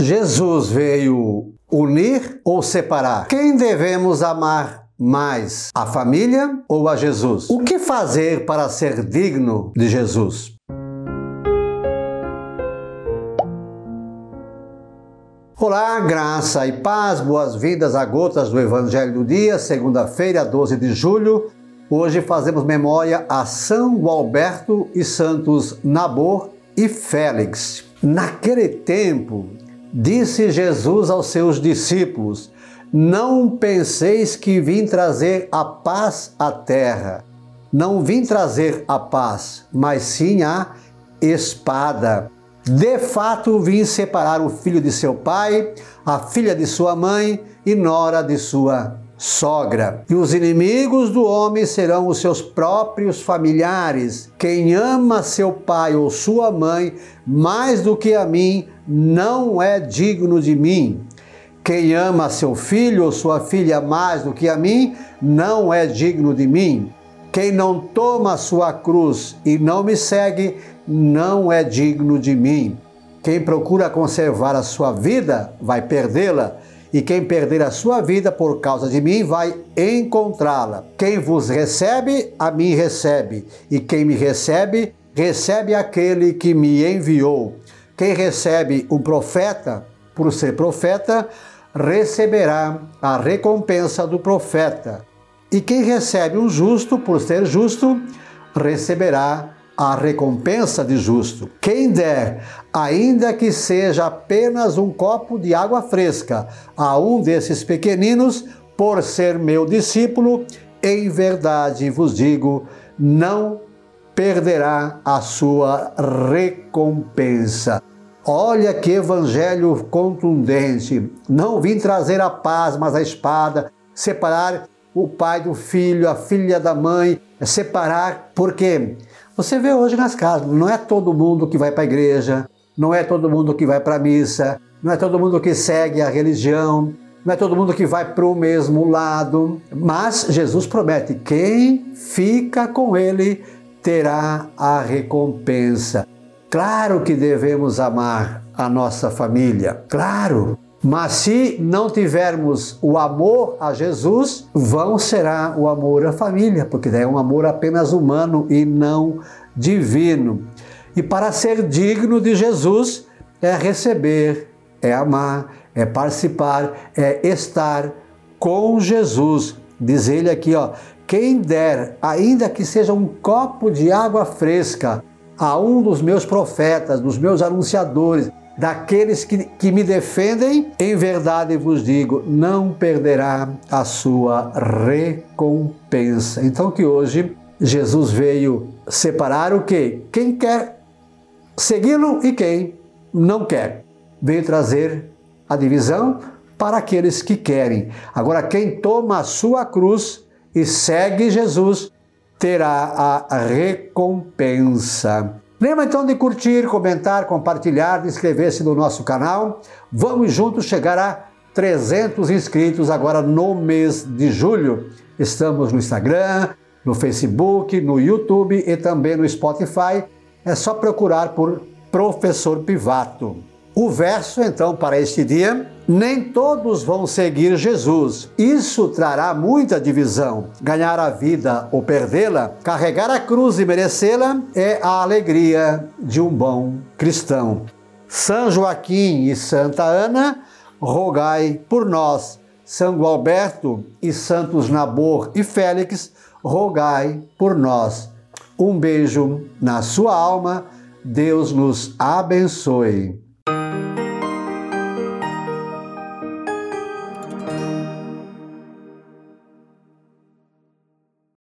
Jesus veio unir ou separar? Quem devemos amar mais, a família ou a Jesus? O que fazer para ser digno de Jesus? Olá, graça e paz, boas-vindas a gotas do Evangelho do Dia, segunda-feira, 12 de julho. Hoje fazemos memória a São Alberto e Santos Nabor e Félix. Naquele tempo, Disse Jesus aos seus discípulos: Não penseis que vim trazer a paz à terra. Não vim trazer a paz, mas sim a espada. De fato, vim separar o filho de seu pai, a filha de sua mãe e nora de sua sogra. E os inimigos do homem serão os seus próprios familiares. Quem ama seu pai ou sua mãe mais do que a mim, não é digno de mim. Quem ama seu filho ou sua filha mais do que a mim, não é digno de mim. Quem não toma sua cruz e não me segue, não é digno de mim. Quem procura conservar a sua vida, vai perdê-la e quem perder a sua vida por causa de mim vai encontrá-la. Quem vos recebe, a mim recebe, e quem me recebe, recebe aquele que me enviou. Quem recebe um profeta, por ser profeta, receberá a recompensa do profeta. E quem recebe um justo, por ser justo, receberá a recompensa de justo. Quem der, ainda que seja apenas um copo de água fresca, a um desses pequeninos, por ser meu discípulo, em verdade vos digo, não perderá a sua recompensa. Olha que evangelho contundente. Não vim trazer a paz, mas a espada, separar o pai do filho, a filha da mãe, separar, porque você vê hoje nas casas, não é todo mundo que vai para a igreja, não é todo mundo que vai para a missa, não é todo mundo que segue a religião, não é todo mundo que vai para o mesmo lado, mas Jesus promete: quem fica com ele terá a recompensa. Claro que devemos amar a nossa família, claro. Mas se não tivermos o amor a Jesus, vão será o amor à família, porque é um amor apenas humano e não divino. E para ser digno de Jesus é receber, é amar, é participar, é estar com Jesus. Diz ele aqui, ó, quem der, ainda que seja um copo de água fresca, a um dos meus profetas, dos meus anunciadores, daqueles que, que me defendem, em verdade vos digo, não perderá a sua recompensa. Então que hoje Jesus veio separar o que? Quem quer segui-lo e quem não quer. Veio trazer a divisão para aqueles que querem. Agora, quem toma a sua cruz e segue Jesus terá a recompensa. Lembra então de curtir, comentar, compartilhar, de inscrever-se no nosso canal. Vamos juntos chegar a 300 inscritos agora no mês de julho. Estamos no Instagram, no Facebook, no YouTube e também no Spotify. É só procurar por Professor Pivato. O verso, então, para este dia: nem todos vão seguir Jesus. Isso trará muita divisão. Ganhar a vida ou perdê-la, carregar a cruz e merecê-la é a alegria de um bom cristão. São Joaquim e Santa Ana, rogai por nós. São Alberto e Santos Nabor e Félix, rogai por nós. Um beijo na sua alma. Deus nos abençoe.